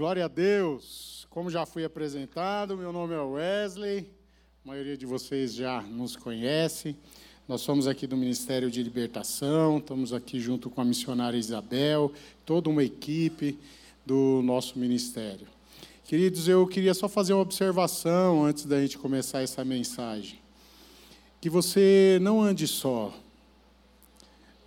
Glória a Deus. Como já fui apresentado, meu nome é Wesley. A maioria de vocês já nos conhece. Nós somos aqui do Ministério de Libertação, estamos aqui junto com a missionária Isabel, toda uma equipe do nosso ministério. Queridos, eu queria só fazer uma observação antes da gente começar essa mensagem. Que você não ande só,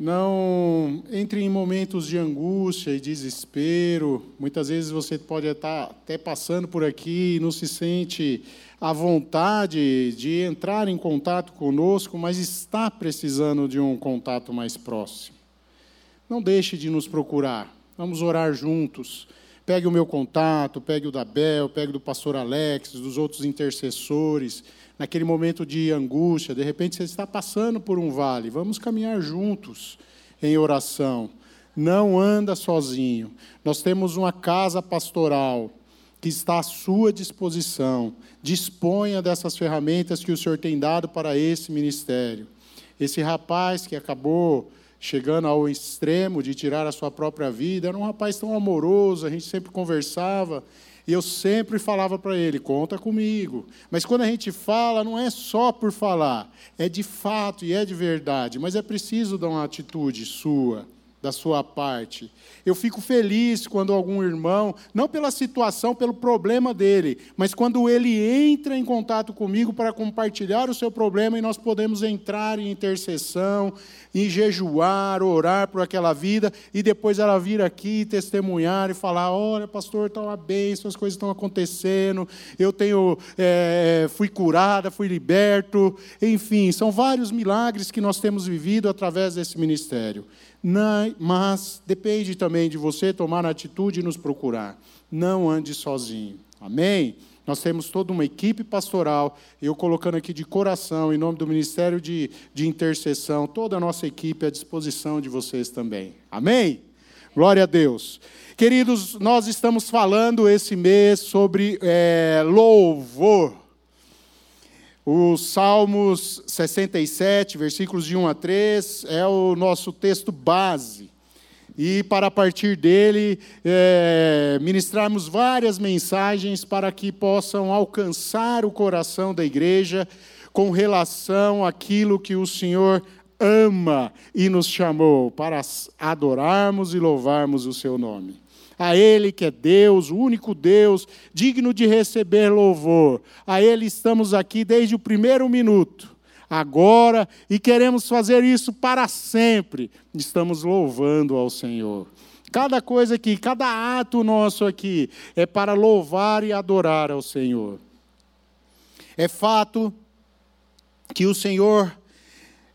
não entre em momentos de angústia e desespero. Muitas vezes você pode estar até passando por aqui e não se sente à vontade de entrar em contato conosco, mas está precisando de um contato mais próximo. Não deixe de nos procurar. Vamos orar juntos. Pegue o meu contato, pegue o da Bel, pegue do pastor Alex, dos outros intercessores naquele momento de angústia, de repente você está passando por um vale, vamos caminhar juntos em oração. Não anda sozinho. Nós temos uma casa pastoral que está à sua disposição. Disponha dessas ferramentas que o Senhor tem dado para esse ministério. Esse rapaz que acabou chegando ao extremo de tirar a sua própria vida, era um rapaz tão amoroso, a gente sempre conversava, e eu sempre falava para ele: conta comigo. Mas quando a gente fala, não é só por falar, é de fato e é de verdade, mas é preciso dar uma atitude sua da sua parte. Eu fico feliz quando algum irmão, não pela situação, pelo problema dele, mas quando ele entra em contato comigo para compartilhar o seu problema e nós podemos entrar em intercessão, em jejuar, orar por aquela vida e depois ela vir aqui testemunhar e falar: olha, pastor, está uma bênção, as coisas estão acontecendo, eu tenho, é, fui curada, fui liberto, enfim, são vários milagres que nós temos vivido através desse ministério mas depende também de você tomar a atitude e nos procurar. Não ande sozinho. Amém? Nós temos toda uma equipe pastoral, eu colocando aqui de coração, em nome do Ministério de, de Intercessão, toda a nossa equipe à disposição de vocês também. Amém? Glória a Deus. Queridos, nós estamos falando esse mês sobre é, louvor. Os Salmos 67, versículos de 1 a 3, é o nosso texto base. E para partir dele, é, ministrarmos várias mensagens para que possam alcançar o coração da igreja com relação àquilo que o Senhor ama e nos chamou para adorarmos e louvarmos o seu nome a Ele que é Deus, o único Deus, digno de receber louvor. A Ele estamos aqui desde o primeiro minuto, agora, e queremos fazer isso para sempre. Estamos louvando ao Senhor. Cada coisa aqui, cada ato nosso aqui é para louvar e adorar ao Senhor. É fato que o Senhor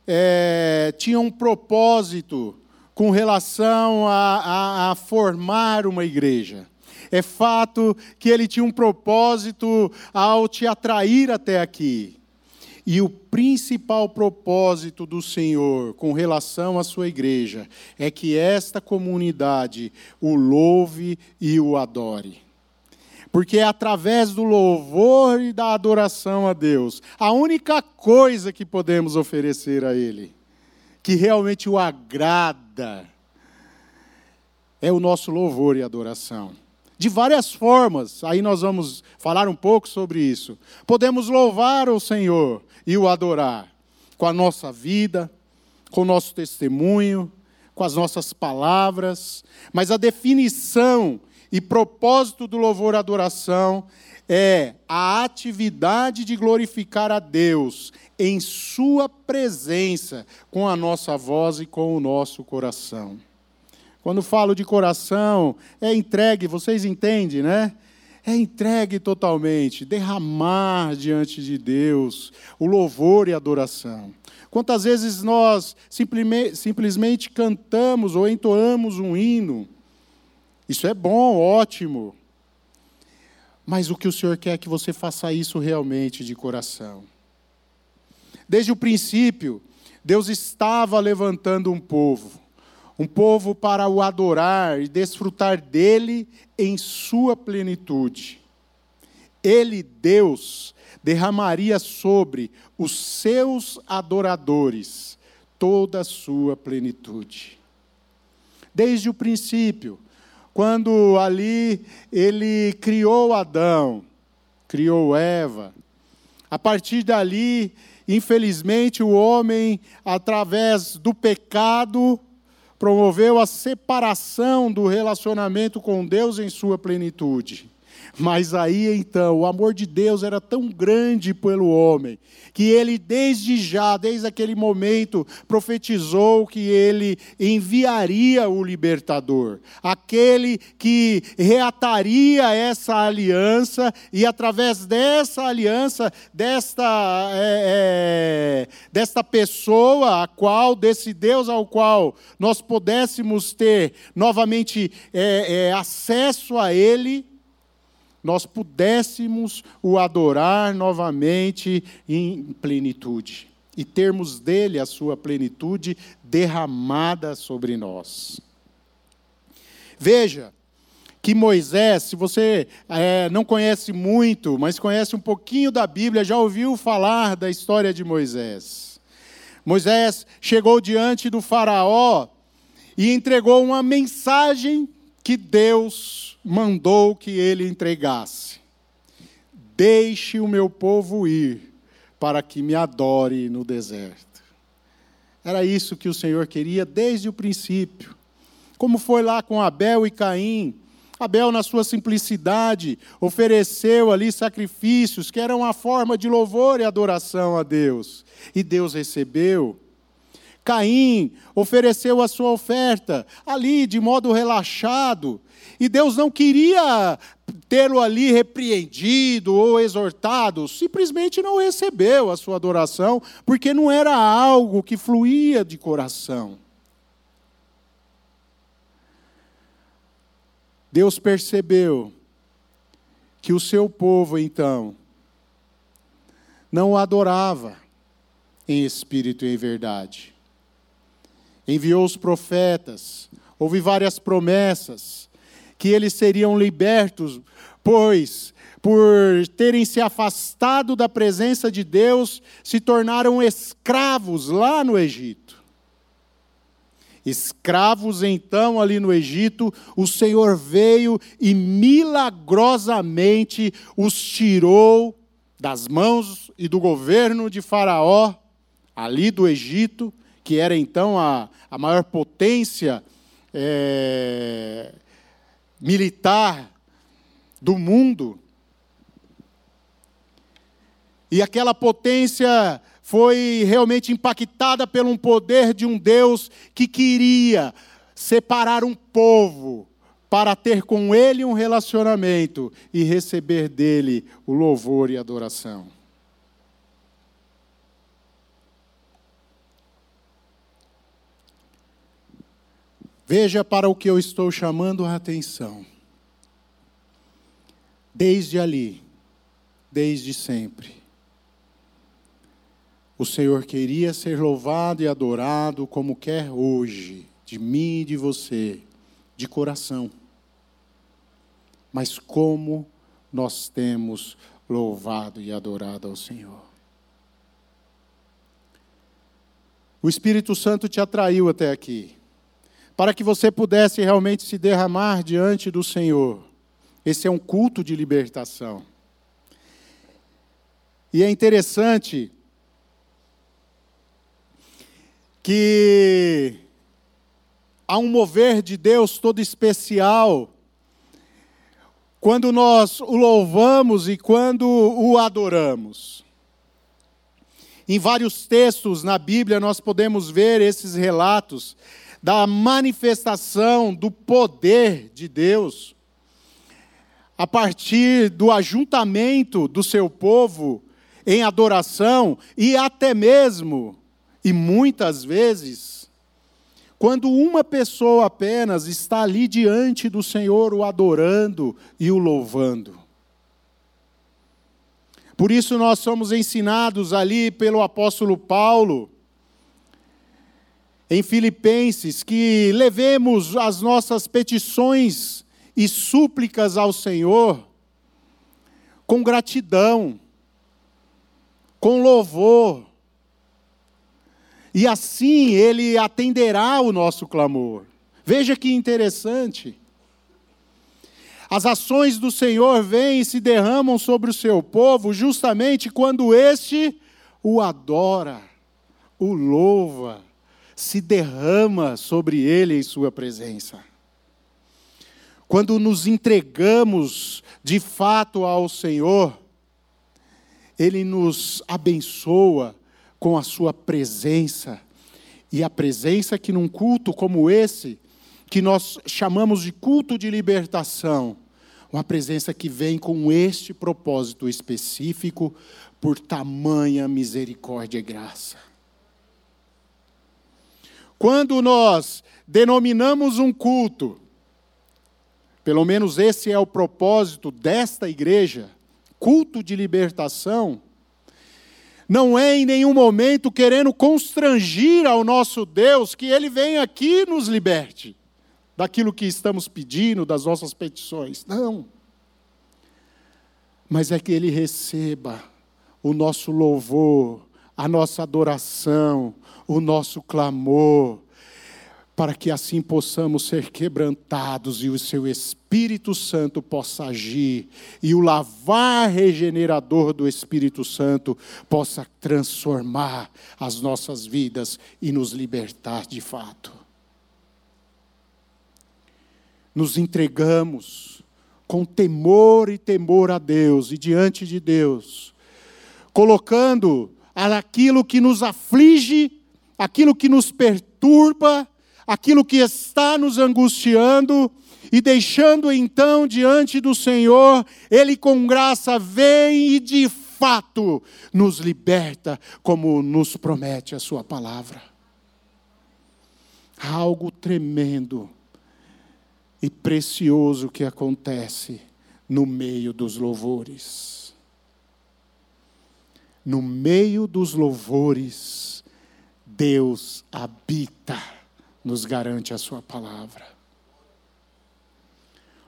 é, tinha um propósito com relação a, a, a formar uma igreja. É fato que ele tinha um propósito ao te atrair até aqui. E o principal propósito do Senhor com relação à sua igreja é que esta comunidade o louve e o adore. Porque é através do louvor e da adoração a Deus, a única coisa que podemos oferecer a Ele que realmente o agrada é o nosso louvor e adoração. De várias formas, aí nós vamos falar um pouco sobre isso. Podemos louvar o Senhor e o adorar com a nossa vida, com o nosso testemunho, com as nossas palavras, mas a definição e propósito do louvor e adoração é a atividade de glorificar a Deus em Sua presença, com a nossa voz e com o nosso coração. Quando falo de coração, é entregue, vocês entendem, né? É entregue totalmente, derramar diante de Deus o louvor e adoração. Quantas vezes nós simplesmente cantamos ou entoamos um hino, isso é bom, ótimo, mas o que o Senhor quer é que você faça isso realmente de coração. Desde o princípio, Deus estava levantando um povo, um povo para o adorar e desfrutar dele em sua plenitude. Ele, Deus, derramaria sobre os seus adoradores toda a sua plenitude. Desde o princípio, quando ali ele criou Adão, criou Eva. A partir dali, infelizmente, o homem, através do pecado, promoveu a separação do relacionamento com Deus em sua plenitude. Mas aí então, o amor de Deus era tão grande pelo homem, que ele desde já, desde aquele momento, profetizou que ele enviaria o libertador, aquele que reataria essa aliança, e através dessa aliança, desta, é, é, desta pessoa, a qual, desse Deus ao qual nós pudéssemos ter novamente é, é acesso a ele nós pudéssemos o adorar novamente em plenitude e termos dele a sua plenitude derramada sobre nós. Veja que Moisés, se você é, não conhece muito, mas conhece um pouquinho da Bíblia, já ouviu falar da história de Moisés. Moisés chegou diante do Faraó e entregou uma mensagem que Deus mandou que ele entregasse: Deixe o meu povo ir, para que me adore no deserto. Era isso que o Senhor queria desde o princípio. Como foi lá com Abel e Caim. Abel, na sua simplicidade, ofereceu ali sacrifícios que eram uma forma de louvor e adoração a Deus. E Deus recebeu. Caim ofereceu a sua oferta ali de modo relaxado, e Deus não queria tê-lo ali repreendido ou exortado, simplesmente não recebeu a sua adoração, porque não era algo que fluía de coração. Deus percebeu que o seu povo, então, não o adorava em espírito e em verdade enviou os profetas, houve várias promessas que eles seriam libertos, pois por terem se afastado da presença de Deus, se tornaram escravos lá no Egito. Escravos então ali no Egito, o Senhor veio e milagrosamente os tirou das mãos e do governo de Faraó, ali do Egito, que era então a, a maior potência é, militar do mundo. E aquela potência foi realmente impactada pelo um poder de um Deus que queria separar um povo para ter com ele um relacionamento e receber dele o louvor e adoração. Veja para o que eu estou chamando a atenção. Desde ali, desde sempre, o Senhor queria ser louvado e adorado como quer hoje, de mim e de você, de coração. Mas como nós temos louvado e adorado ao Senhor. O Espírito Santo te atraiu até aqui para que você pudesse realmente se derramar diante do Senhor. Esse é um culto de libertação. E é interessante que há um mover de Deus todo especial quando nós o louvamos e quando o adoramos. Em vários textos na Bíblia nós podemos ver esses relatos da manifestação do poder de Deus, a partir do ajuntamento do seu povo em adoração e até mesmo, e muitas vezes, quando uma pessoa apenas está ali diante do Senhor o adorando e o louvando. Por isso nós somos ensinados ali pelo apóstolo Paulo em Filipenses que levemos as nossas petições e súplicas ao Senhor com gratidão, com louvor, e assim Ele atenderá o nosso clamor. Veja que interessante. As ações do Senhor vêm e se derramam sobre o seu povo, justamente quando este o adora, o louva, se derrama sobre ele em sua presença. Quando nos entregamos de fato ao Senhor, ele nos abençoa com a sua presença. E a presença que num culto como esse, que nós chamamos de culto de libertação, uma presença que vem com este propósito específico, por tamanha misericórdia e graça. Quando nós denominamos um culto, pelo menos esse é o propósito desta igreja, culto de libertação, não é em nenhum momento querendo constrangir ao nosso Deus que Ele venha aqui e nos liberte daquilo que estamos pedindo, das nossas petições. Não. Mas é que Ele receba o nosso louvor, a nossa adoração, o nosso clamor, para que assim possamos ser quebrantados e o seu Espírito Santo possa agir e o lavar regenerador do Espírito Santo possa transformar as nossas vidas e nos libertar de fato. Nos entregamos com temor e temor a Deus e diante de Deus, colocando aquilo que nos aflige, aquilo que nos perturba, aquilo que está nos angustiando e deixando então diante do Senhor, Ele com graça vem e de fato nos liberta, como nos promete a Sua palavra. Algo tremendo e precioso que acontece no meio dos louvores. No meio dos louvores, Deus habita nos garante a Sua palavra.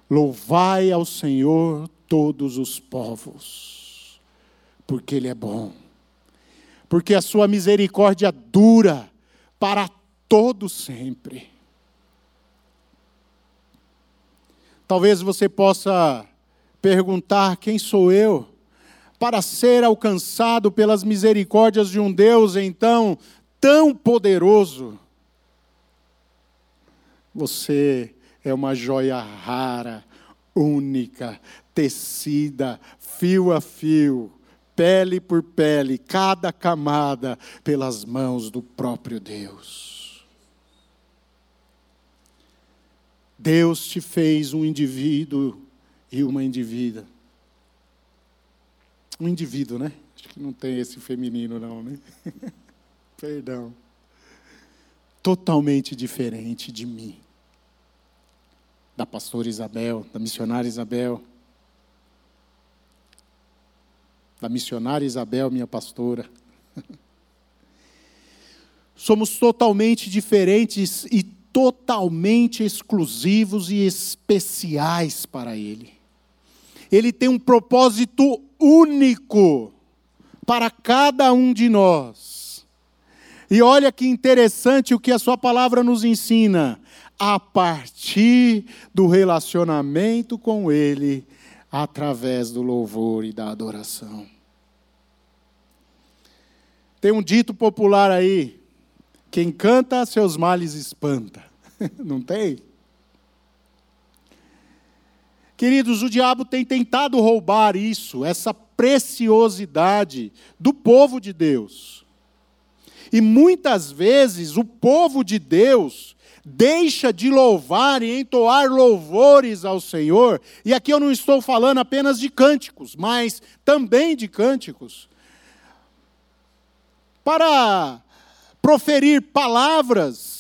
Louvai ao Senhor todos os povos, porque Ele é bom, porque a Sua misericórdia dura para todo sempre. Talvez você possa perguntar: quem sou eu? Para ser alcançado pelas misericórdias de um Deus então tão poderoso você é uma joia rara, única, tecida, fio a fio, pele por pele, cada camada pelas mãos do próprio Deus. Deus te fez um indivíduo e uma indivídua. Um indivíduo, né? Acho que não tem esse feminino, não, né? Perdão totalmente diferente de mim. Da pastora Isabel, da missionária Isabel, da missionária Isabel, minha pastora. Somos totalmente diferentes e totalmente exclusivos e especiais para Ele. Ele tem um propósito único para cada um de nós. E olha que interessante o que a sua palavra nos ensina. A partir do relacionamento com Ele, através do louvor e da adoração. Tem um dito popular aí: quem canta, seus males espanta. Não tem? Queridos, o diabo tem tentado roubar isso, essa preciosidade do povo de Deus. E muitas vezes o povo de Deus deixa de louvar e entoar louvores ao Senhor, e aqui eu não estou falando apenas de cânticos, mas também de cânticos, para proferir palavras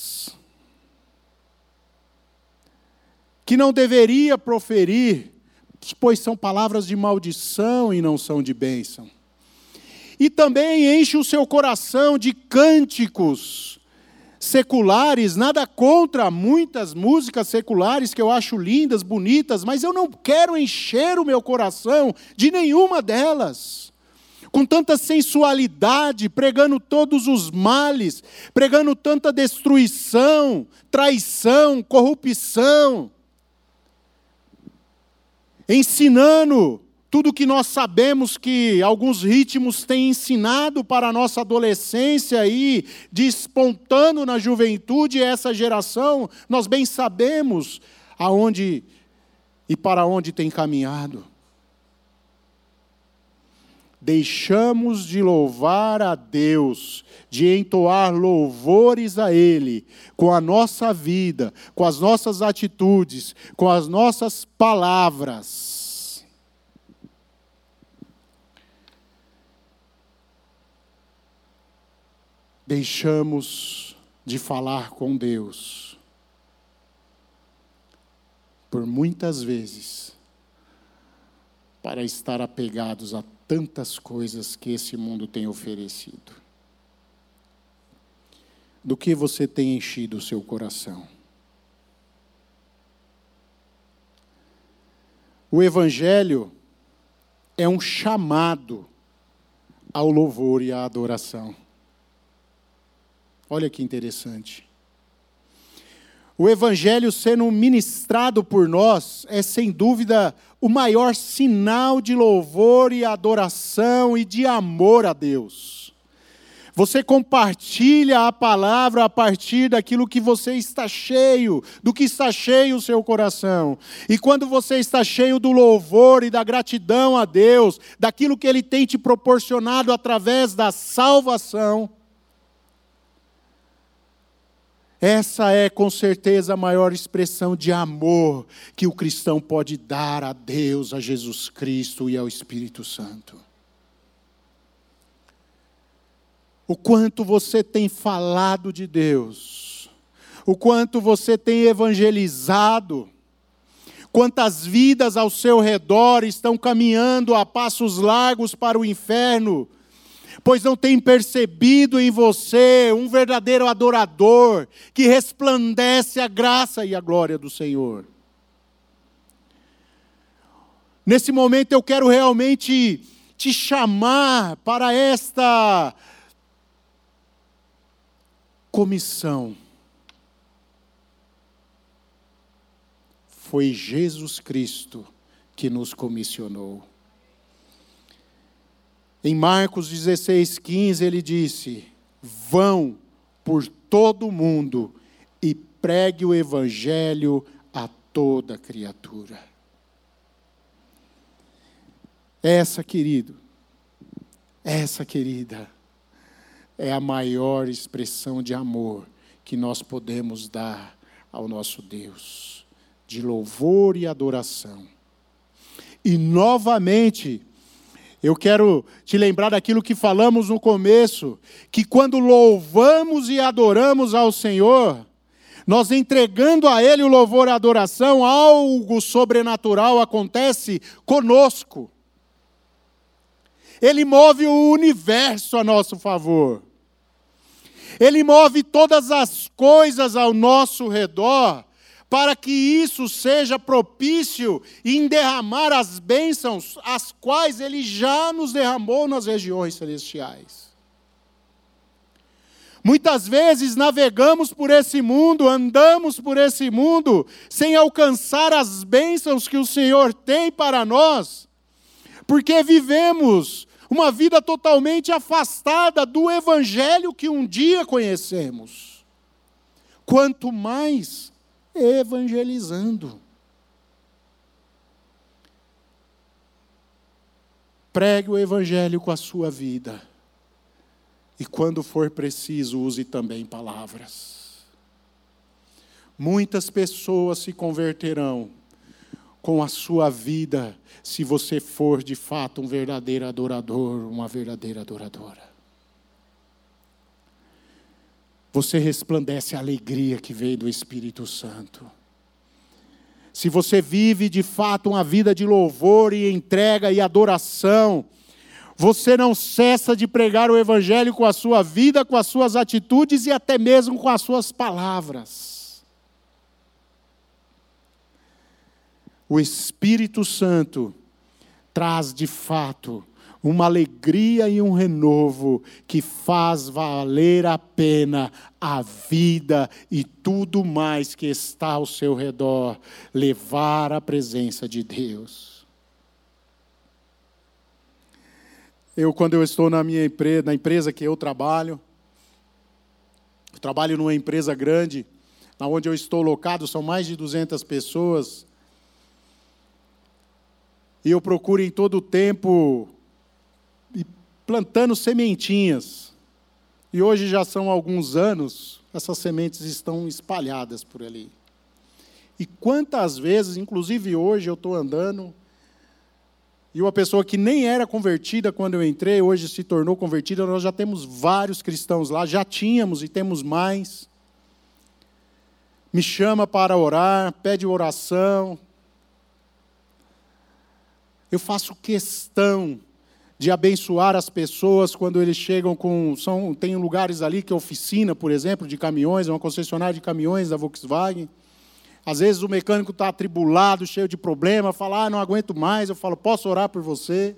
que não deveria proferir, pois são palavras de maldição e não são de bênção e também enche o seu coração de cânticos seculares, nada contra muitas músicas seculares que eu acho lindas, bonitas, mas eu não quero encher o meu coração de nenhuma delas. Com tanta sensualidade, pregando todos os males, pregando tanta destruição, traição, corrupção. Ensinando tudo que nós sabemos que alguns ritmos têm ensinado para a nossa adolescência e despontando na juventude essa geração, nós bem sabemos aonde e para onde tem caminhado. Deixamos de louvar a Deus, de entoar louvores a Ele, com a nossa vida, com as nossas atitudes, com as nossas palavras. Deixamos de falar com Deus. Por muitas vezes para estar apegados a tantas coisas que esse mundo tem oferecido. Do que você tem enchido o seu coração? O Evangelho é um chamado ao louvor e à adoração. Olha que interessante. O Evangelho sendo ministrado por nós é, sem dúvida, o maior sinal de louvor e adoração e de amor a Deus. Você compartilha a palavra a partir daquilo que você está cheio, do que está cheio o seu coração. E quando você está cheio do louvor e da gratidão a Deus, daquilo que Ele tem te proporcionado através da salvação, essa é com certeza a maior expressão de amor que o cristão pode dar a Deus, a Jesus Cristo e ao Espírito Santo. O quanto você tem falado de Deus, o quanto você tem evangelizado, quantas vidas ao seu redor estão caminhando a passos largos para o inferno pois não tem percebido em você um verdadeiro adorador que resplandece a graça e a glória do Senhor. Nesse momento eu quero realmente te chamar para esta comissão. Foi Jesus Cristo que nos comissionou. Em Marcos 16, 15, ele disse: Vão por todo o mundo e pregue o evangelho a toda criatura. Essa, querido, essa, querida, é a maior expressão de amor que nós podemos dar ao nosso Deus, de louvor e adoração. E novamente, eu quero te lembrar daquilo que falamos no começo, que quando louvamos e adoramos ao Senhor, nós entregando a Ele o louvor e a adoração, algo sobrenatural acontece conosco. Ele move o universo a nosso favor. Ele move todas as coisas ao nosso redor para que isso seja propício em derramar as bênçãos, as quais Ele já nos derramou nas regiões celestiais. Muitas vezes navegamos por esse mundo, andamos por esse mundo, sem alcançar as bênçãos que o Senhor tem para nós, porque vivemos uma vida totalmente afastada do Evangelho que um dia conhecemos. Quanto mais evangelizando. Pregue o evangelho com a sua vida. E quando for preciso, use também palavras. Muitas pessoas se converterão com a sua vida, se você for de fato um verdadeiro adorador, uma verdadeira adoradora você resplandece a alegria que veio do Espírito Santo. Se você vive de fato uma vida de louvor e entrega e adoração, você não cessa de pregar o Evangelho com a sua vida, com as suas atitudes e até mesmo com as suas palavras. O Espírito Santo traz de fato uma alegria e um renovo que faz valer a pena a vida e tudo mais que está ao seu redor, levar a presença de Deus. Eu, quando eu estou na minha empresa, na empresa que eu trabalho, eu trabalho numa empresa grande, na onde eu estou locado, são mais de 200 pessoas, e eu procuro em todo o tempo plantando sementinhas. E hoje já são alguns anos, essas sementes estão espalhadas por ali. E quantas vezes, inclusive hoje eu estou andando, e uma pessoa que nem era convertida quando eu entrei, hoje se tornou convertida, nós já temos vários cristãos lá, já tínhamos e temos mais. Me chama para orar, pede oração. Eu faço questão de abençoar as pessoas quando eles chegam com. São, tem lugares ali que é oficina, por exemplo, de caminhões, é uma concessionária de caminhões da Volkswagen. Às vezes o mecânico está atribulado, cheio de problema, fala, ah, não aguento mais. Eu falo, posso orar por você?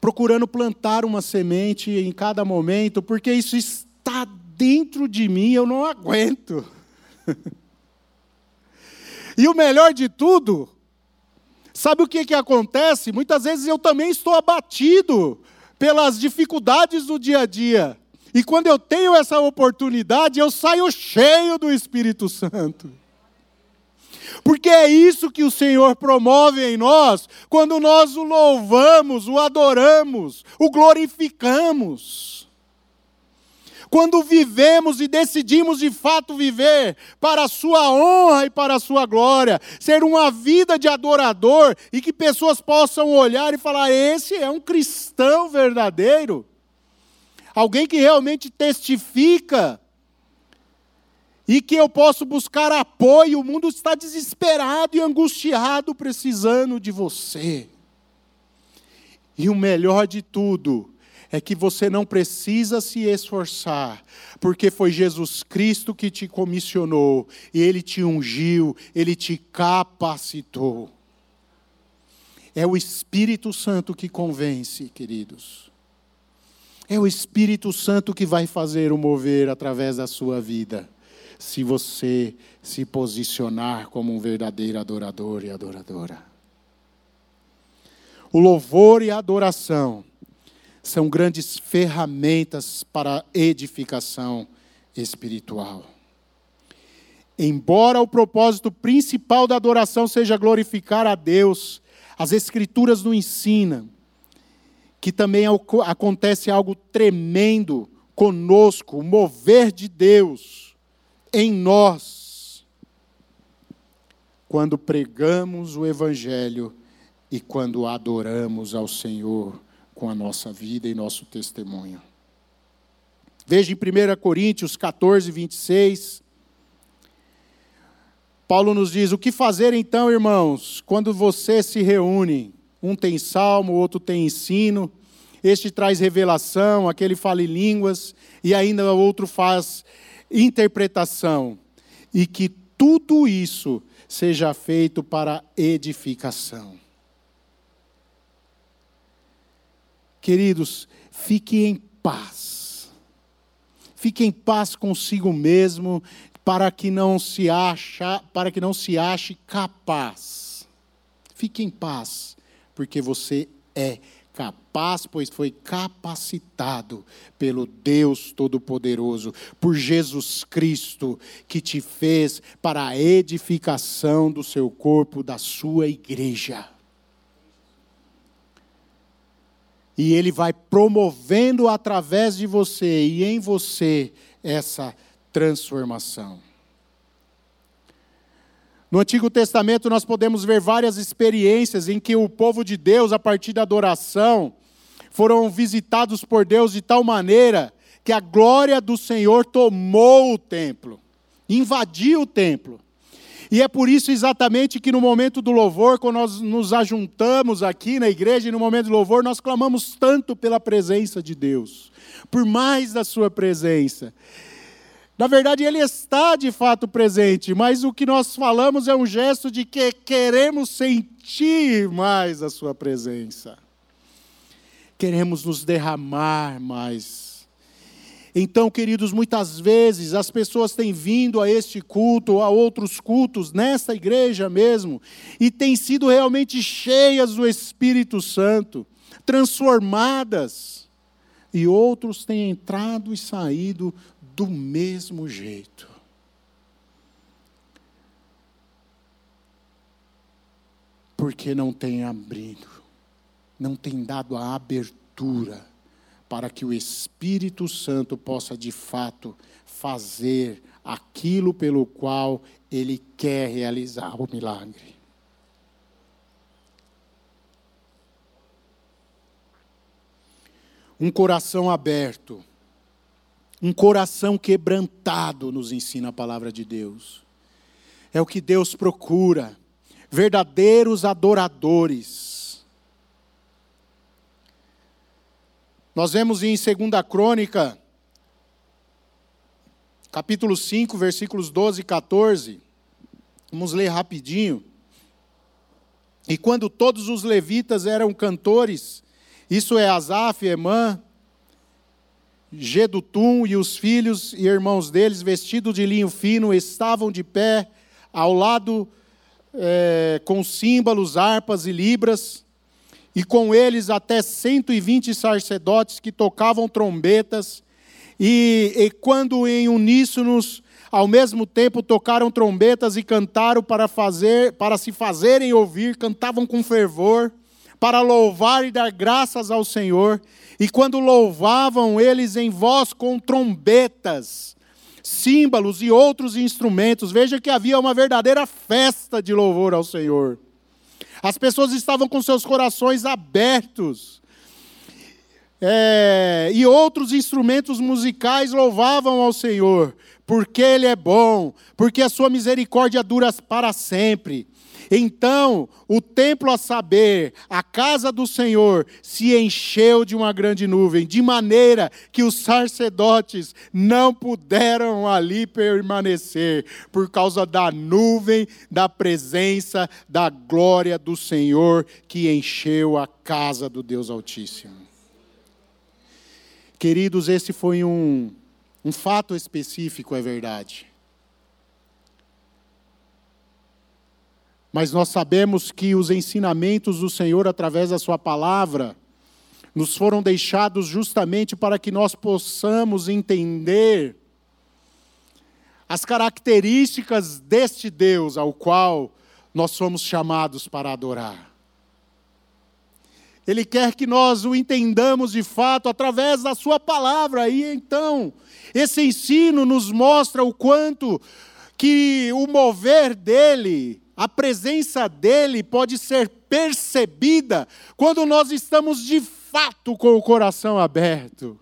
Procurando plantar uma semente em cada momento, porque isso está dentro de mim, eu não aguento. e o melhor de tudo Sabe o que, que acontece? Muitas vezes eu também estou abatido pelas dificuldades do dia a dia. E quando eu tenho essa oportunidade, eu saio cheio do Espírito Santo. Porque é isso que o Senhor promove em nós, quando nós o louvamos, o adoramos, o glorificamos. Quando vivemos e decidimos de fato viver para a sua honra e para a sua glória, ser uma vida de adorador e que pessoas possam olhar e falar: esse é um cristão verdadeiro. Alguém que realmente testifica e que eu posso buscar apoio. O mundo está desesperado e angustiado, precisando de você. E o melhor de tudo é que você não precisa se esforçar, porque foi Jesus Cristo que te comissionou, e Ele te ungiu, Ele te capacitou. É o Espírito Santo que convence, queridos. É o Espírito Santo que vai fazer o mover através da sua vida, se você se posicionar como um verdadeiro adorador e adoradora. O louvor e a adoração são grandes ferramentas para edificação espiritual. Embora o propósito principal da adoração seja glorificar a Deus, as Escrituras nos ensinam que também acontece algo tremendo conosco, o mover de Deus em nós, quando pregamos o Evangelho e quando adoramos ao Senhor com a nossa vida e nosso testemunho. Veja em 1 Coríntios 14, 26. Paulo nos diz: O que fazer então, irmãos, quando você se reúne? Um tem salmo, outro tem ensino, este traz revelação, aquele fala em línguas, e ainda outro faz interpretação. E que tudo isso seja feito para edificação. Queridos, fique em paz. Fique em paz consigo mesmo, para que não se acha, para que não se ache capaz. Fique em paz, porque você é capaz, pois foi capacitado pelo Deus Todo-Poderoso, por Jesus Cristo, que te fez para a edificação do seu corpo, da sua igreja. E Ele vai promovendo através de você e em você essa transformação. No Antigo Testamento, nós podemos ver várias experiências em que o povo de Deus, a partir da adoração, foram visitados por Deus de tal maneira que a glória do Senhor tomou o templo, invadiu o templo. E é por isso exatamente que no momento do louvor, quando nós nos ajuntamos aqui na igreja, e no momento do louvor, nós clamamos tanto pela presença de Deus, por mais da Sua presença. Na verdade, Ele está de fato presente, mas o que nós falamos é um gesto de que queremos sentir mais a Sua presença. Queremos nos derramar mais Então, queridos, muitas vezes as pessoas têm vindo a este culto, a outros cultos, nesta igreja mesmo, e têm sido realmente cheias do Espírito Santo, transformadas, e outros têm entrado e saído do mesmo jeito. Porque não tem abrido, não tem dado a abertura para que o Espírito Santo possa de fato fazer aquilo pelo qual ele quer realizar o milagre. Um coração aberto, um coração quebrantado, nos ensina a palavra de Deus. É o que Deus procura, verdadeiros adoradores Nós vemos em 2 Crônica, capítulo 5, versículos 12 e 14. Vamos ler rapidinho. E quando todos os levitas eram cantores, isso é Asaf, Emã, Gedutum e os filhos e irmãos deles, vestidos de linho fino, estavam de pé ao lado é, com símbolos, harpas e libras e com eles até 120 sacerdotes que tocavam trombetas, e, e quando em uníssonos, ao mesmo tempo tocaram trombetas e cantaram para fazer, para se fazerem ouvir, cantavam com fervor, para louvar e dar graças ao Senhor. E quando louvavam eles em voz com trombetas, símbolos e outros instrumentos, veja que havia uma verdadeira festa de louvor ao Senhor. As pessoas estavam com seus corações abertos. É, e outros instrumentos musicais louvavam ao Senhor, porque Ele é bom, porque a sua misericórdia dura para sempre. Então, o templo a saber, a casa do Senhor, se encheu de uma grande nuvem, de maneira que os sacerdotes não puderam ali permanecer, por causa da nuvem, da presença, da glória do Senhor que encheu a casa do Deus Altíssimo. Queridos, esse foi um, um fato específico, é verdade. Mas nós sabemos que os ensinamentos do Senhor através da Sua palavra nos foram deixados justamente para que nós possamos entender as características deste Deus ao qual nós somos chamados para adorar. Ele quer que nós o entendamos de fato através da Sua palavra, e então, esse ensino nos mostra o quanto que o mover dele a presença dele pode ser percebida quando nós estamos de fato com o coração aberto.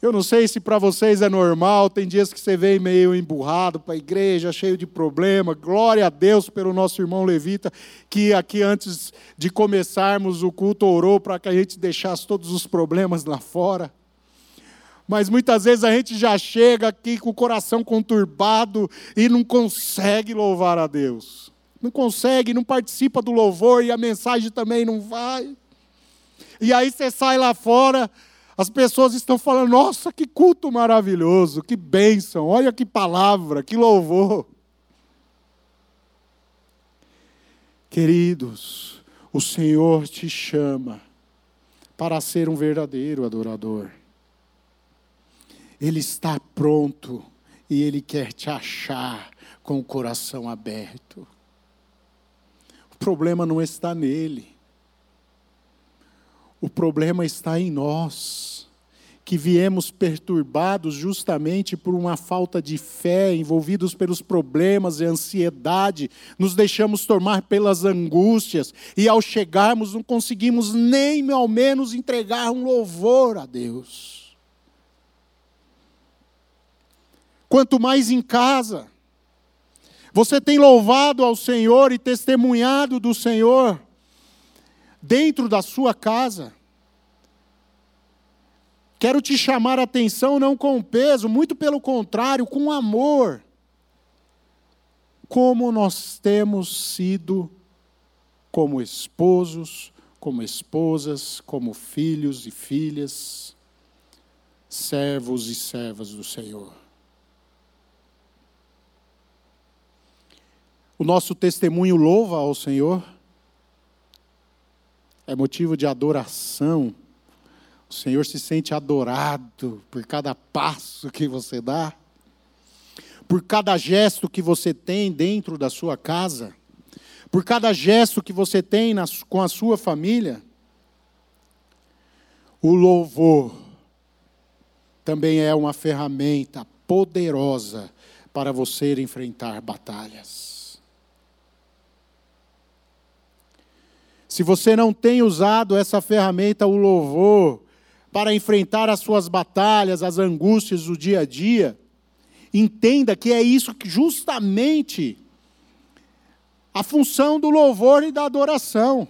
Eu não sei se para vocês é normal, tem dias que você vem meio emburrado para a igreja, cheio de problema. Glória a Deus pelo nosso irmão Levita, que aqui antes de começarmos o culto orou para que a gente deixasse todos os problemas lá fora mas muitas vezes a gente já chega aqui com o coração conturbado e não consegue louvar a Deus. Não consegue, não participa do louvor e a mensagem também não vai. E aí você sai lá fora, as pessoas estão falando: nossa, que culto maravilhoso, que bênção, olha que palavra, que louvor. Queridos, o Senhor te chama para ser um verdadeiro adorador. Ele está pronto e Ele quer te achar com o coração aberto. O problema não está nele. O problema está em nós, que viemos perturbados justamente por uma falta de fé, envolvidos pelos problemas e ansiedade, nos deixamos tomar pelas angústias, e ao chegarmos não conseguimos nem ao menos entregar um louvor a Deus. Quanto mais em casa. Você tem louvado ao Senhor e testemunhado do Senhor dentro da sua casa. Quero te chamar a atenção não com peso, muito pelo contrário, com amor. Como nós temos sido como esposos, como esposas, como filhos e filhas, servos e servas do Senhor. O nosso testemunho louva ao Senhor, é motivo de adoração. O Senhor se sente adorado por cada passo que você dá, por cada gesto que você tem dentro da sua casa por cada gesto que você tem com a sua família. O louvor também é uma ferramenta poderosa para você enfrentar batalhas. Se você não tem usado essa ferramenta, o louvor, para enfrentar as suas batalhas, as angústias do dia a dia, entenda que é isso que justamente a função do louvor e da adoração.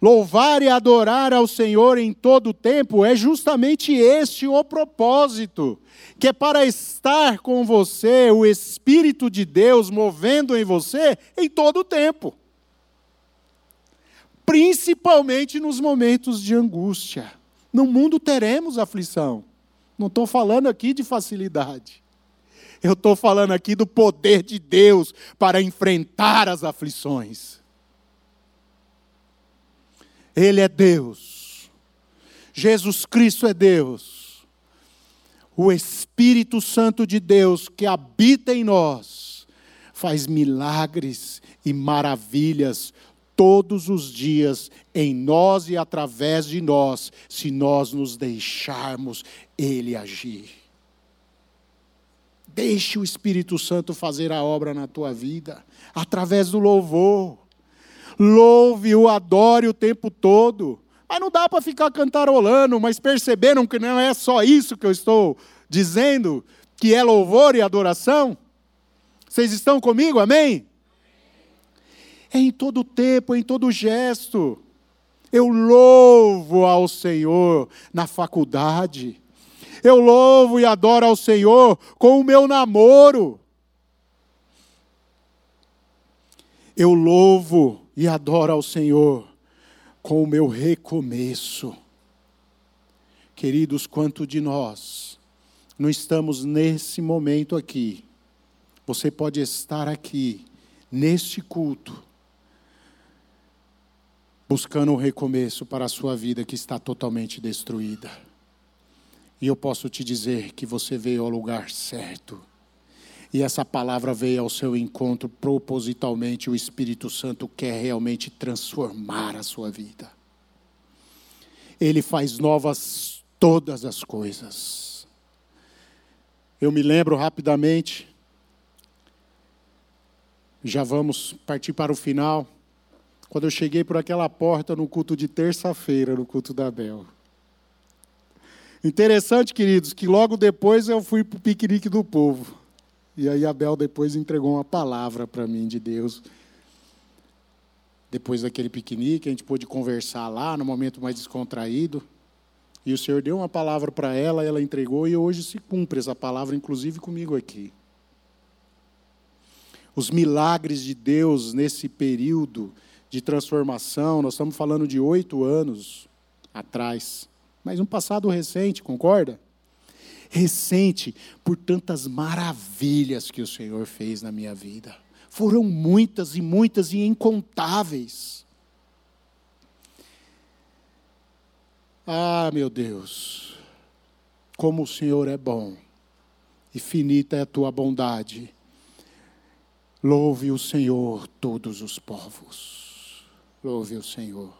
Louvar e adorar ao Senhor em todo o tempo é justamente este o propósito, que é para estar com você o Espírito de Deus movendo em você em todo o tempo, principalmente nos momentos de angústia. No mundo teremos aflição, não estou falando aqui de facilidade. Eu estou falando aqui do poder de Deus para enfrentar as aflições. Ele é Deus. Jesus Cristo é Deus. O Espírito Santo de Deus que habita em nós faz milagres e maravilhas todos os dias em nós e através de nós, se nós nos deixarmos Ele agir. Deixe o Espírito Santo fazer a obra na tua vida, através do louvor. Louve-o, adore o tempo todo. Mas não dá para ficar cantarolando, mas perceberam que não é só isso que eu estou dizendo, que é louvor e adoração? Vocês estão comigo, amém? É em todo tempo, em todo gesto. Eu louvo ao Senhor na faculdade eu louvo e adoro ao Senhor com o meu namoro. Eu louvo e adoro ao Senhor com o meu recomeço. Queridos, quanto de nós não estamos nesse momento aqui? Você pode estar aqui, neste culto, buscando um recomeço para a sua vida que está totalmente destruída. E eu posso te dizer que você veio ao lugar certo. E essa palavra veio ao seu encontro propositalmente. O Espírito Santo quer realmente transformar a sua vida. Ele faz novas todas as coisas. Eu me lembro rapidamente, já vamos partir para o final. Quando eu cheguei por aquela porta no culto de terça-feira, no culto da Bel. Interessante, queridos, que logo depois eu fui para o piquenique do povo. E aí Abel depois entregou uma palavra para mim de Deus. Depois daquele piquenique, a gente pôde conversar lá, no momento mais descontraído. E o Senhor deu uma palavra para ela, ela entregou, e hoje se cumpre essa palavra, inclusive comigo aqui. Os milagres de Deus nesse período de transformação, nós estamos falando de oito anos atrás mas um passado recente, concorda? Recente por tantas maravilhas que o Senhor fez na minha vida. Foram muitas e muitas e incontáveis. Ah, meu Deus, como o Senhor é bom, infinita é a tua bondade. Louve o Senhor, todos os povos. Louve o Senhor.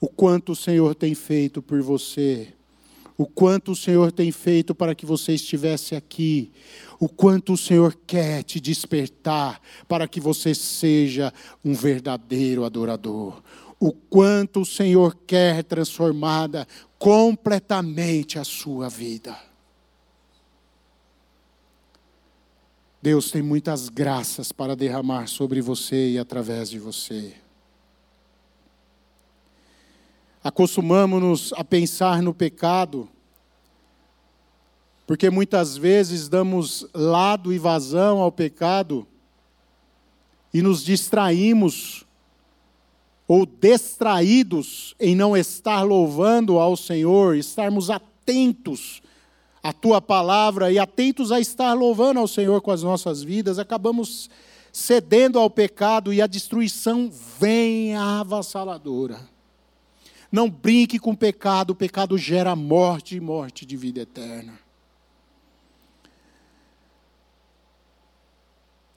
O quanto o Senhor tem feito por você, o quanto o Senhor tem feito para que você estivesse aqui, o quanto o Senhor quer te despertar para que você seja um verdadeiro adorador, o quanto o Senhor quer transformada completamente a sua vida. Deus tem muitas graças para derramar sobre você e através de você acostumamos-nos a pensar no pecado, porque muitas vezes damos lado e vazão ao pecado e nos distraímos ou distraídos em não estar louvando ao Senhor, estarmos atentos à tua palavra e atentos a estar louvando ao Senhor com as nossas vidas, acabamos cedendo ao pecado e a destruição vem avassaladora. Não brinque com o pecado, o pecado gera morte e morte de vida eterna.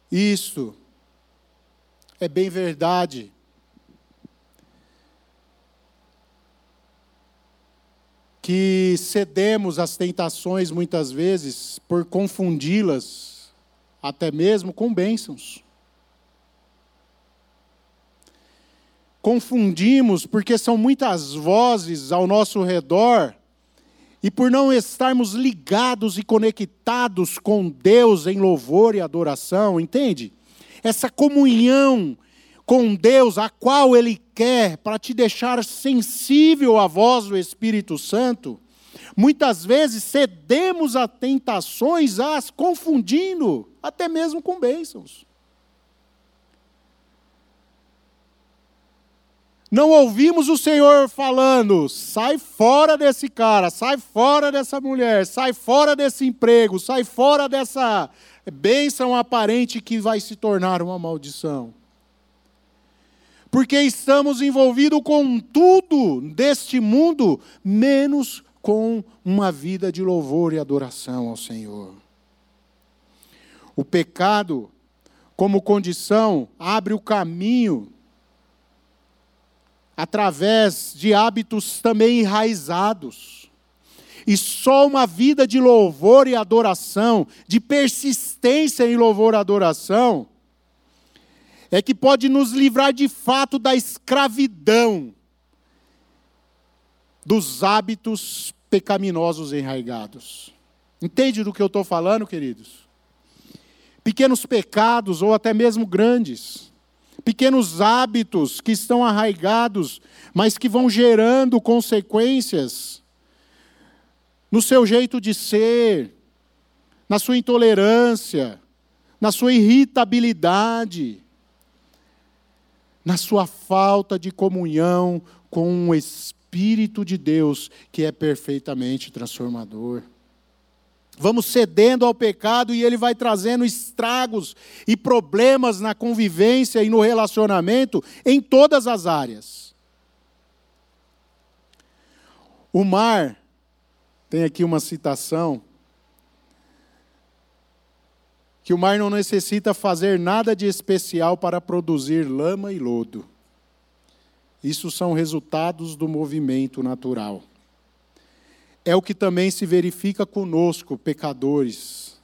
Isso é bem verdade. Que cedemos às tentações muitas vezes por confundi-las até mesmo com bênçãos. Confundimos porque são muitas vozes ao nosso redor e por não estarmos ligados e conectados com Deus em louvor e adoração, entende? essa comunhão com Deus, a qual Ele quer para te deixar sensível à voz do Espírito Santo, muitas vezes cedemos a tentações, as confundindo, até mesmo com bênçãos. Não ouvimos o Senhor falando: sai fora desse cara, sai fora dessa mulher, sai fora desse emprego, sai fora dessa bênção aparente que vai se tornar uma maldição. Porque estamos envolvidos com tudo deste mundo, menos com uma vida de louvor e adoração ao Senhor. O pecado, como condição, abre o caminho através de hábitos também enraizados. E só uma vida de louvor e adoração, de persistência em louvor e adoração, é que pode nos livrar de fato da escravidão dos hábitos pecaminosos enraigados. Entende do que eu estou falando, queridos? Pequenos pecados, ou até mesmo grandes, pequenos hábitos que estão arraigados, mas que vão gerando consequências no seu jeito de ser, na sua intolerância, na sua irritabilidade, na sua falta de comunhão com o Espírito de Deus, que é perfeitamente transformador. Vamos cedendo ao pecado e ele vai trazendo estragos e problemas na convivência e no relacionamento em todas as áreas. O mar, tem aqui uma citação, que o mar não necessita fazer nada de especial para produzir lama e lodo. Isso são resultados do movimento natural é o que também se verifica conosco, pecadores,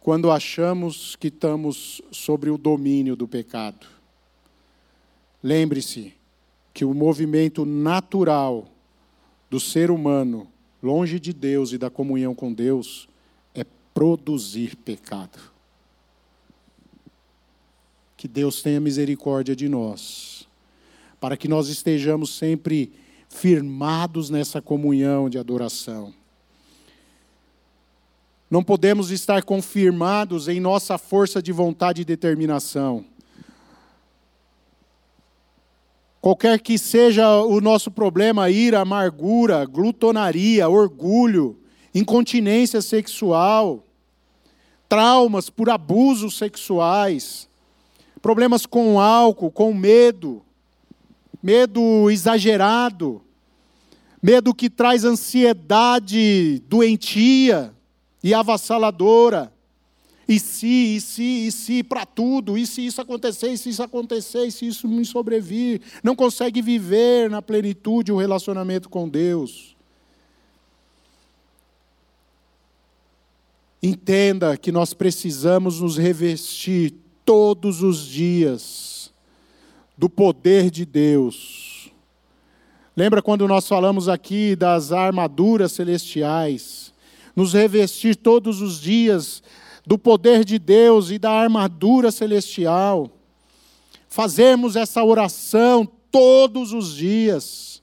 quando achamos que estamos sobre o domínio do pecado. Lembre-se que o movimento natural do ser humano, longe de Deus e da comunhão com Deus, é produzir pecado. Que Deus tenha misericórdia de nós, para que nós estejamos sempre firmados nessa comunhão de adoração. Não podemos estar confirmados em nossa força de vontade e determinação. Qualquer que seja o nosso problema, ira, amargura, glutonaria, orgulho, incontinência sexual, traumas por abusos sexuais, problemas com álcool, com medo, medo exagerado, medo que traz ansiedade doentia e avassaladora. E se, e se, e se, para tudo, e se isso acontecer, e se isso acontecer, e se isso me sobrevir. Não consegue viver na plenitude o relacionamento com Deus. Entenda que nós precisamos nos revestir todos os dias do poder de Deus. Lembra quando nós falamos aqui das armaduras celestiais? Nos revestir todos os dias do poder de Deus e da armadura celestial. Fazermos essa oração todos os dias.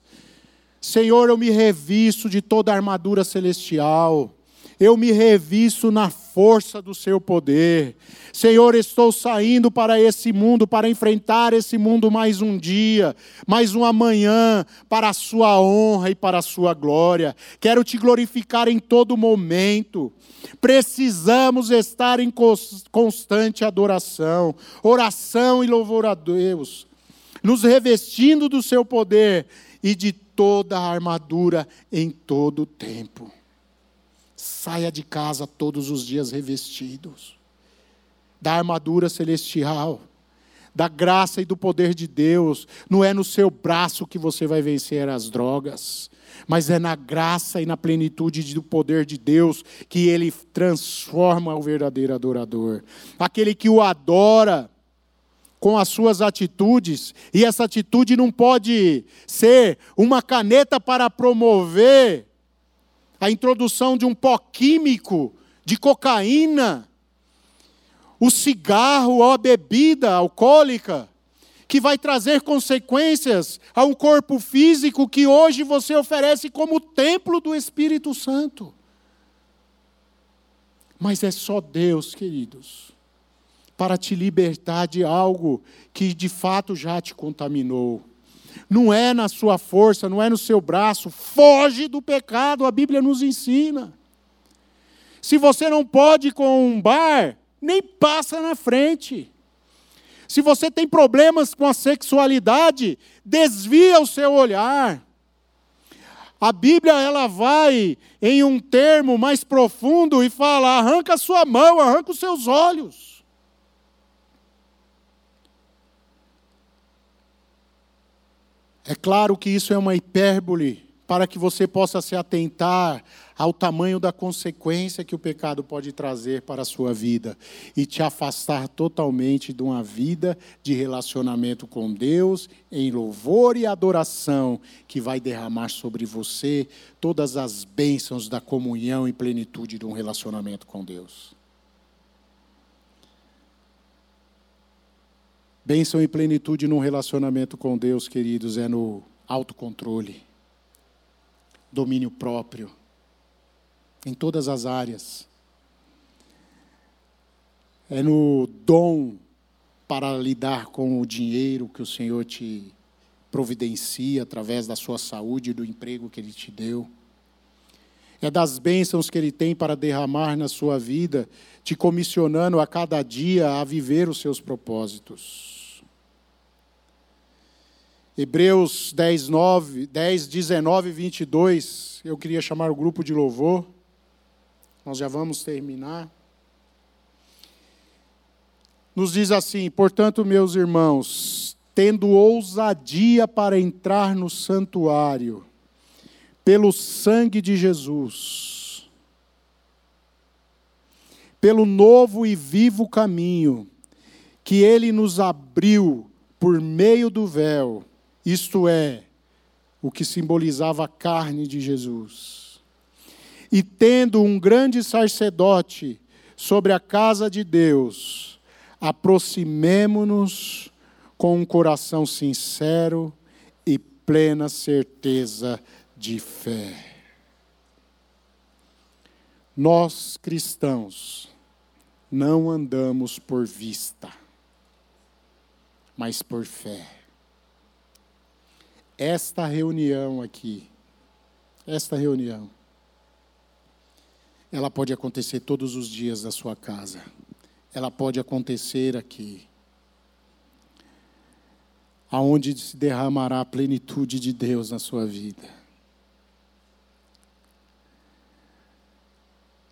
Senhor, eu me revisto de toda a armadura celestial. Eu me revisto na força do seu poder. Senhor, estou saindo para esse mundo, para enfrentar esse mundo mais um dia, mais uma manhã, para a sua honra e para a sua glória. Quero te glorificar em todo momento. Precisamos estar em constante adoração, oração e louvor a Deus, nos revestindo do seu poder e de toda a armadura em todo o tempo. Saia de casa todos os dias revestidos da armadura celestial, da graça e do poder de Deus. Não é no seu braço que você vai vencer as drogas, mas é na graça e na plenitude do poder de Deus que ele transforma o verdadeiro adorador. Aquele que o adora com as suas atitudes, e essa atitude não pode ser uma caneta para promover a introdução de um pó químico, de cocaína, o cigarro ou a bebida alcoólica, que vai trazer consequências a um corpo físico que hoje você oferece como templo do Espírito Santo. Mas é só Deus, queridos, para te libertar de algo que de fato já te contaminou. Não é na sua força, não é no seu braço. Foge do pecado, a Bíblia nos ensina. Se você não pode com um bar, nem passa na frente. Se você tem problemas com a sexualidade, desvia o seu olhar. A Bíblia ela vai em um termo mais profundo e fala: arranca a sua mão, arranca os seus olhos. É claro que isso é uma hipérbole para que você possa se atentar ao tamanho da consequência que o pecado pode trazer para a sua vida e te afastar totalmente de uma vida de relacionamento com Deus, em louvor e adoração, que vai derramar sobre você todas as bênçãos da comunhão e plenitude de um relacionamento com Deus. Bênção e plenitude num relacionamento com Deus, queridos, é no autocontrole, domínio próprio, em todas as áreas. É no dom para lidar com o dinheiro que o Senhor te providencia através da sua saúde e do emprego que Ele te deu. É das bênçãos que Ele tem para derramar na sua vida, te comissionando a cada dia a viver os seus propósitos. Hebreus 10, 9, 10, 19 e 22. Eu queria chamar o grupo de louvor. Nós já vamos terminar. Nos diz assim: portanto, meus irmãos, tendo ousadia para entrar no santuário, pelo sangue de Jesus, pelo novo e vivo caminho que ele nos abriu por meio do véu isto é, o que simbolizava a carne de Jesus. E tendo um grande sacerdote sobre a casa de Deus, aproximemo-nos com um coração sincero e plena certeza de fé. Nós cristãos não andamos por vista, mas por fé esta reunião aqui, esta reunião, ela pode acontecer todos os dias da sua casa. Ela pode acontecer aqui. Aonde se derramará a plenitude de Deus na sua vida.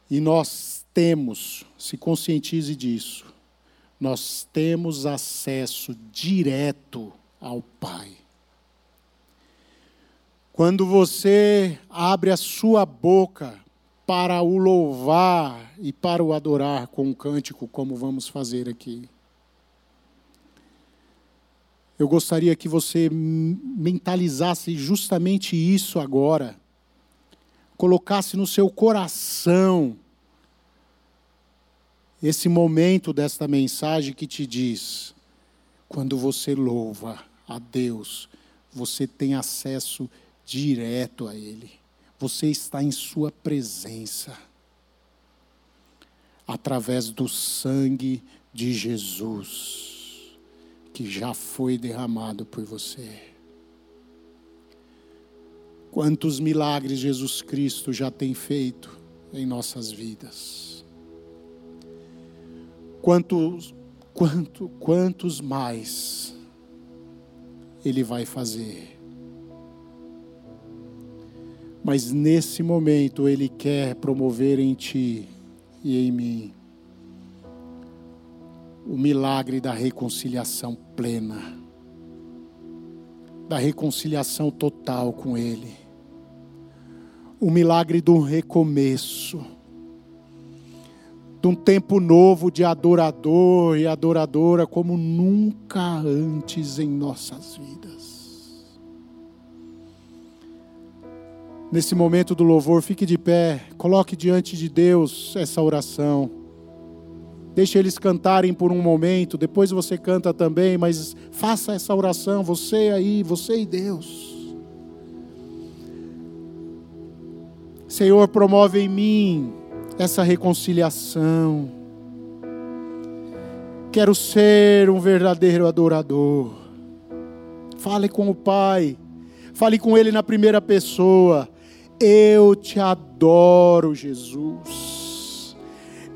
E nós temos, se conscientize disso, nós temos acesso direto ao Pai. Quando você abre a sua boca para o louvar e para o adorar com um cântico, como vamos fazer aqui. Eu gostaria que você mentalizasse justamente isso agora. Colocasse no seu coração esse momento desta mensagem que te diz: quando você louva a Deus, você tem acesso direto a Ele. Você está em Sua presença. através do sangue de Jesus, que já foi derramado por você. Quantos milagres Jesus Cristo já tem feito em nossas vidas. Quantos, quanto, quantos mais Ele vai fazer. Mas nesse momento Ele quer promover em ti e em mim o milagre da reconciliação plena, da reconciliação total com Ele, o milagre do recomeço, de um tempo novo de adorador e adoradora como nunca antes em nossas vidas. Nesse momento do louvor, fique de pé, coloque diante de Deus essa oração. Deixe eles cantarem por um momento, depois você canta também, mas faça essa oração, você aí, você e Deus. Senhor, promove em mim essa reconciliação. Quero ser um verdadeiro adorador. Fale com o Pai, fale com Ele na primeira pessoa. Eu te adoro, Jesus.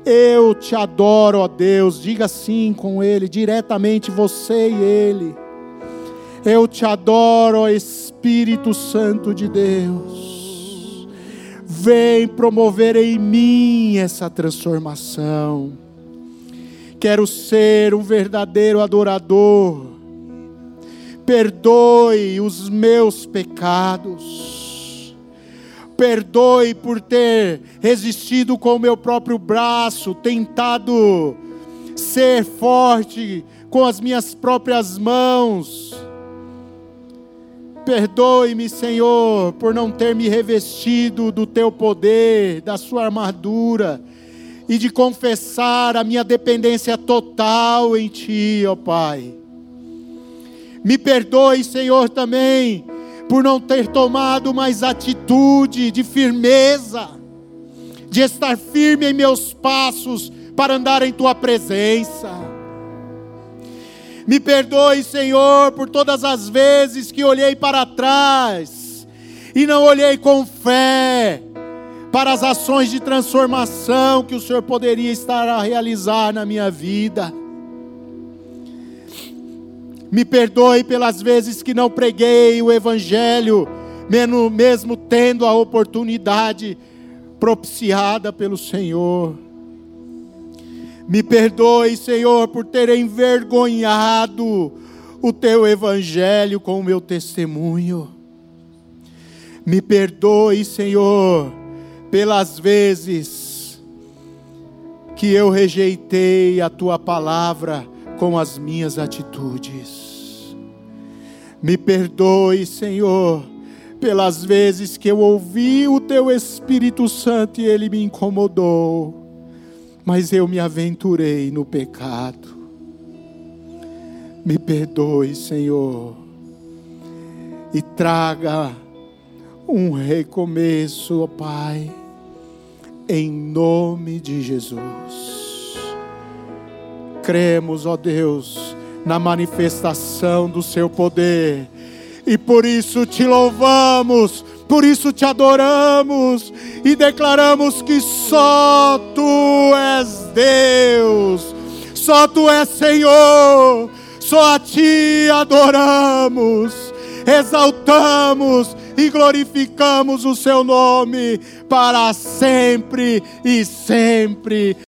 Eu te adoro, ó Deus. Diga sim com Ele, diretamente você e Ele. Eu te adoro, ó Espírito Santo de Deus. Vem promover em mim essa transformação. Quero ser um verdadeiro adorador. Perdoe os meus pecados perdoe por ter resistido com o meu próprio braço, tentado ser forte com as minhas próprias mãos. Perdoe-me, Senhor, por não ter me revestido do teu poder, da sua armadura, e de confessar a minha dependência total em Ti, ó Pai. Me perdoe, Senhor, também por não ter tomado mais atitude de firmeza, de estar firme em meus passos para andar em tua presença. Me perdoe, Senhor, por todas as vezes que olhei para trás e não olhei com fé para as ações de transformação que o Senhor poderia estar a realizar na minha vida. Me perdoe pelas vezes que não preguei o Evangelho, mesmo, tendo a oportunidade propiciada pelo Senhor. Me perdoe, Senhor, por ter envergonhado o teu Evangelho com o meu testemunho. Me perdoe, Senhor, pelas vezes que eu rejeitei a tua palavra com as minhas atitudes. Me perdoe, Senhor, pelas vezes que eu ouvi o Teu Espírito Santo e ele me incomodou, mas eu me aventurei no pecado. Me perdoe, Senhor, e traga um recomeço, ó Pai, em nome de Jesus. Cremos, ó Deus, na manifestação do Seu poder, e por isso te louvamos, por isso te adoramos e declaramos que só Tu és Deus, só Tu és Senhor, só a Ti adoramos, exaltamos e glorificamos o Seu nome para sempre e sempre.